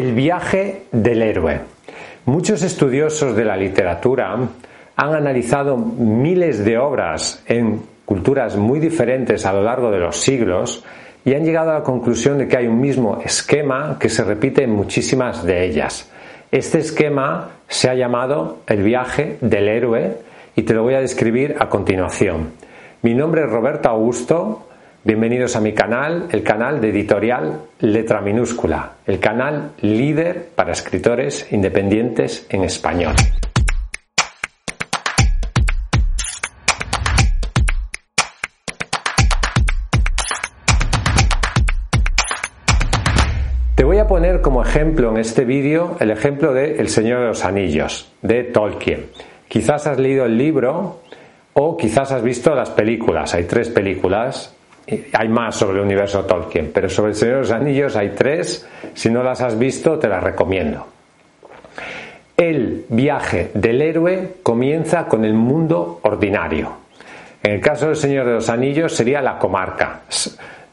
El viaje del héroe. Muchos estudiosos de la literatura han analizado miles de obras en culturas muy diferentes a lo largo de los siglos y han llegado a la conclusión de que hay un mismo esquema que se repite en muchísimas de ellas. Este esquema se ha llamado el viaje del héroe y te lo voy a describir a continuación. Mi nombre es Roberto Augusto, Bienvenidos a mi canal, el canal de editorial Letra Minúscula, el canal líder para escritores independientes en español. Te voy a poner como ejemplo en este vídeo el ejemplo de El Señor de los Anillos, de Tolkien. Quizás has leído el libro o quizás has visto las películas. Hay tres películas hay más sobre el universo Tolkien, pero sobre el Señor de los Anillos hay tres. Si no las has visto, te las recomiendo. El viaje del héroe comienza con el mundo ordinario. En el caso del Señor de los Anillos sería la comarca.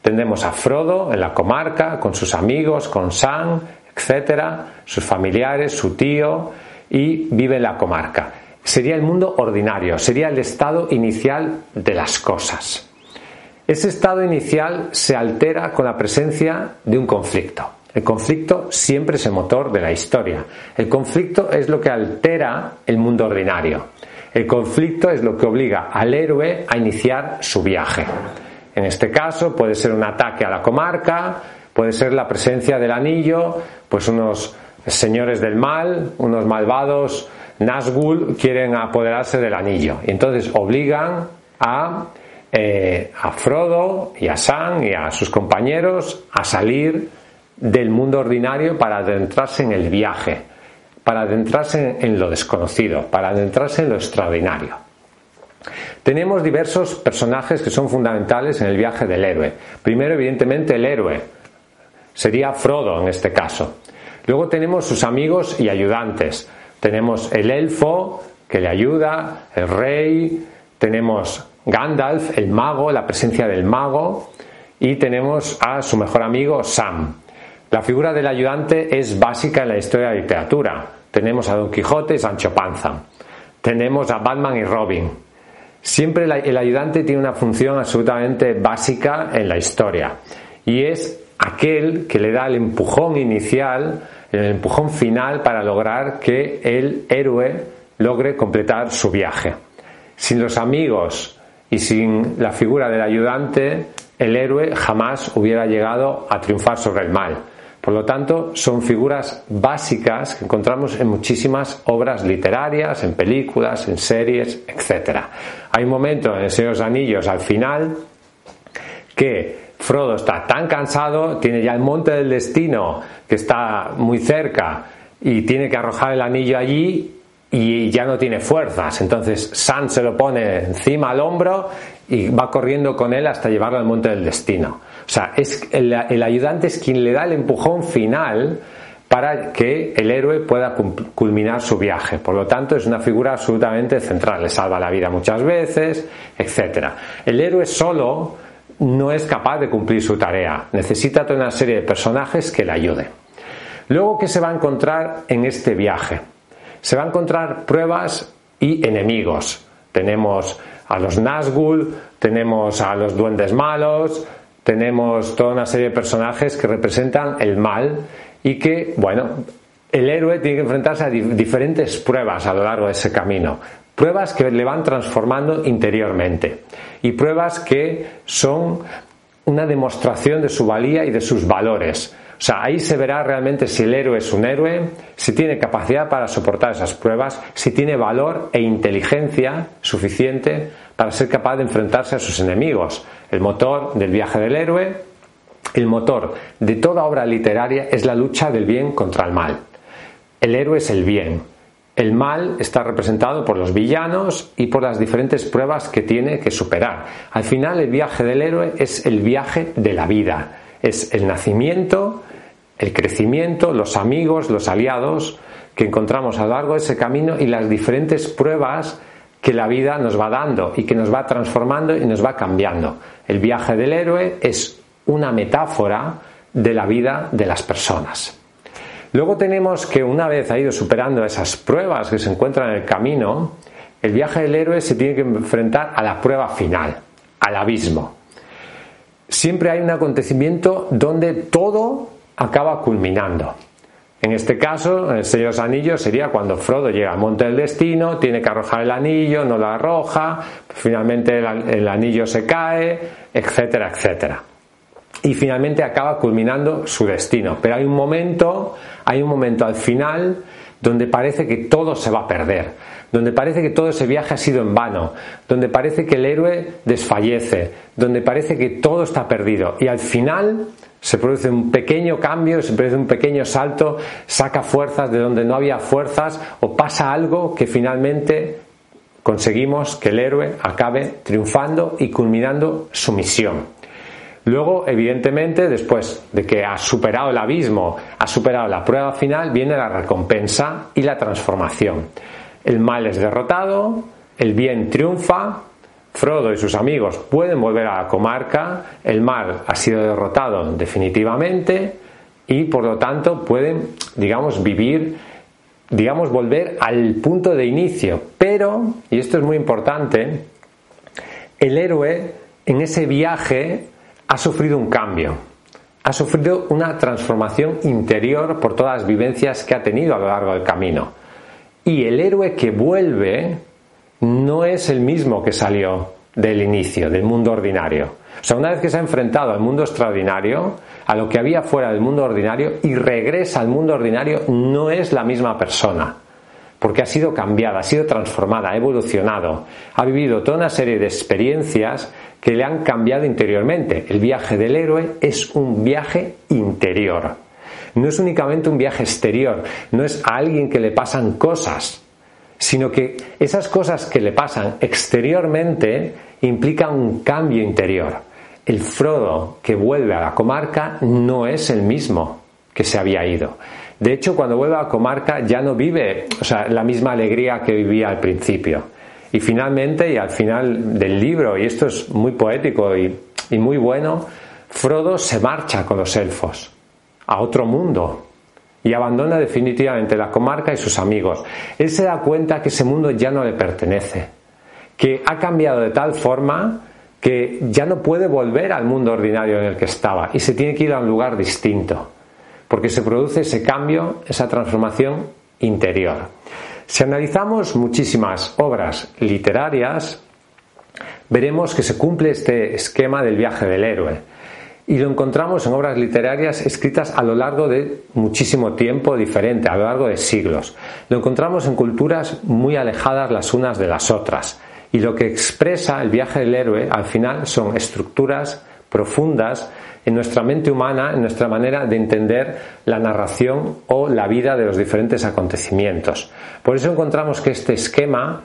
Tendremos a Frodo en la comarca, con sus amigos, con Sam, etcétera, sus familiares, su tío, y vive en la comarca. Sería el mundo ordinario, sería el estado inicial de las cosas. Ese estado inicial se altera con la presencia de un conflicto. El conflicto siempre es el motor de la historia. El conflicto es lo que altera el mundo ordinario. El conflicto es lo que obliga al héroe a iniciar su viaje. En este caso puede ser un ataque a la comarca, puede ser la presencia del anillo, pues unos señores del mal, unos malvados Nazgûl quieren apoderarse del anillo y entonces obligan a eh, a Frodo y a Sam y a sus compañeros a salir del mundo ordinario para adentrarse en el viaje, para adentrarse en lo desconocido, para adentrarse en lo extraordinario. Tenemos diversos personajes que son fundamentales en el viaje del héroe. Primero, evidentemente, el héroe. Sería Frodo en este caso. Luego tenemos sus amigos y ayudantes. Tenemos el elfo que le ayuda, el rey, tenemos Gandalf, el mago, la presencia del mago, y tenemos a su mejor amigo Sam. La figura del ayudante es básica en la historia de la literatura. Tenemos a Don Quijote y Sancho Panza. Tenemos a Batman y Robin. Siempre el ayudante tiene una función absolutamente básica en la historia y es aquel que le da el empujón inicial, el empujón final para lograr que el héroe logre completar su viaje. Sin los amigos y sin la figura del ayudante, el héroe jamás hubiera llegado a triunfar sobre el mal. Por lo tanto, son figuras básicas que encontramos en muchísimas obras literarias, en películas, en series, etc. Hay un momento en El Señor los Anillos, al final, que Frodo está tan cansado, tiene ya el monte del destino que está muy cerca y tiene que arrojar el anillo allí y ya no tiene fuerzas. Entonces Sam se lo pone encima al hombro y va corriendo con él hasta llevarlo al monte del destino. O sea, es el, ayudante es quien le da el empujón final para que el héroe pueda culminar su viaje. Por lo tanto, es una figura absolutamente central. Le salva la vida muchas veces, etc. El héroe solo no es capaz de cumplir su tarea. Necesita toda una serie de personajes que le ayuden. Luego, ¿qué se va a encontrar en este viaje? Se va a encontrar pruebas y enemigos. Tenemos a los Nazgûl, tenemos a los duendes malos, tenemos toda una serie de personajes que representan el mal y que, bueno, el héroe tiene que enfrentarse a diferentes pruebas a lo largo de ese camino. Pruebas que le van transformando interiormente y pruebas que son una demostración de su valía y de sus valores O sea, ahí se verá realmente si el héroe es un héroe, si tiene capacidad para soportar esas pruebas, si tiene valor e inteligencia suficiente para ser capaz de enfrentarse a sus enemigos. El motor del viaje del héroe, el motor de toda obra literaria es la lucha del bien contra el mal. El héroe es el bien. El mal está representado por los villanos y por las diferentes pruebas que tiene que superar. Al final el viaje del héroe es el viaje de la vida. Es el nacimiento, el crecimiento, los amigos, los aliados que encontramos a lo largo de ese camino y las diferentes pruebas que la vida nos va dando y que nos va transformando y nos va cambiando. El viaje del héroe es una metáfora de la vida de las personas. Luego tenemos que una vez ha ido superando esas pruebas que se encuentran en el camino, el viaje del héroe se tiene que enfrentar a la prueba final, al abismo. Siempre hay un acontecimiento donde todo acaba culminando. En este caso, el Señor de los Anillos sería cuando Frodo llega al monte del destino, tiene que arrojar el anillo, no lo arroja, finalmente el, anillo se cae, etcétera, etcétera. Y finalmente acaba culminando su destino. Pero hay un momento, hay un momento al final donde parece que todo se va a perder, donde parece que todo ese viaje ha sido en vano, donde parece que el héroe desfallece, donde parece que todo está perdido. Y al final se produce un pequeño cambio, se produce un pequeño salto, saca fuerzas de donde no había fuerzas o pasa algo que finalmente conseguimos que el héroe acabe triunfando y culminando su misión. Luego, evidentemente, después de que ha superado el abismo, ha superado la prueba final, viene la recompensa y la transformación. El mal es derrotado, el bien triunfa Frodo y sus amigos pueden volver a la comarca, el mal ha sido derrotado definitivamente y por lo tanto pueden, digamos, vivir, digamos, volver al punto de inicio. Pero, y esto es muy importante, el héroe en ese viaje ha sufrido un cambio, ha sufrido una transformación interior por todas las vivencias que ha tenido a lo largo del camino. Y el héroe que vuelve no es el mismo que salió del inicio, del mundo ordinario. O sea, una vez que se ha enfrentado al mundo extraordinario, a lo que había fuera del mundo ordinario, y regresa al mundo ordinario, no es la misma persona. Porque ha sido cambiada, ha sido transformada, ha evolucionado, ha vivido toda una serie de experiencias que le han cambiado interiormente. El viaje del héroe es un viaje interior. No es únicamente un viaje exterior, no es a alguien que le pasan cosas, sino que esas cosas que le pasan exteriormente implican un cambio interior. El Frodo que vuelve a la comarca no es el mismo que se había ido. De hecho, cuando vuelve a la comarca ya no vive la misma alegría que vivía al principio. Y finalmente, y al final del libro, y esto es muy poético y muy bueno, Frodo se marcha con los elfos a otro mundo, y abandona definitivamente la comarca y sus amigos. Él se da cuenta que ese mundo ya no le pertenece, que ha cambiado de tal forma que ya no puede volver al mundo ordinario en el que estaba y se tiene que ir a un lugar distinto, porque se produce ese cambio, esa transformación interior. Si analizamos muchísimas obras literarias, veremos que se cumple este esquema del viaje del héroe y lo encontramos en obras literarias escritas a lo largo de muchísimo tiempo diferente, a lo largo de siglos. Lo encontramos en culturas muy alejadas las unas de las otras. Y lo que expresa el viaje del héroe al final son estructuras profundas en nuestra mente humana, en nuestra manera de entender la narración o la vida de los diferentes acontecimientos. Por eso encontramos que este esquema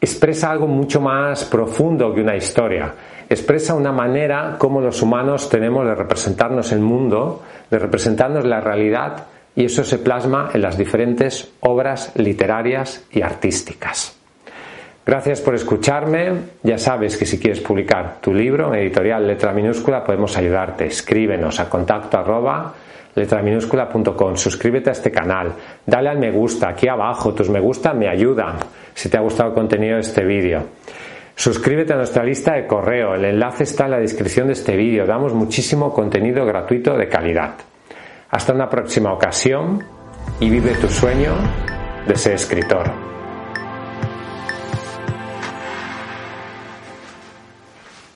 expresa algo mucho más profundo que una historia expresa una manera como los humanos tenemos de representarnos el mundo, de representarnos la realidad y eso se plasma en las diferentes obras literarias y artísticas. Gracias por escucharme. Ya sabes que si quieres publicar tu libro en editorial letra minúscula podemos ayudarte. Escríbenos a contacto arroba letraminúscula.com. Suscríbete a este canal. Dale al me gusta aquí abajo. Tus me gusta me ayudan si te ha gustado el contenido de este vídeo. Suscríbete a nuestra lista de correo, el enlace está en la descripción de este vídeo, damos muchísimo contenido gratuito de calidad. Hasta una próxima ocasión y vive tu sueño de ser escritor.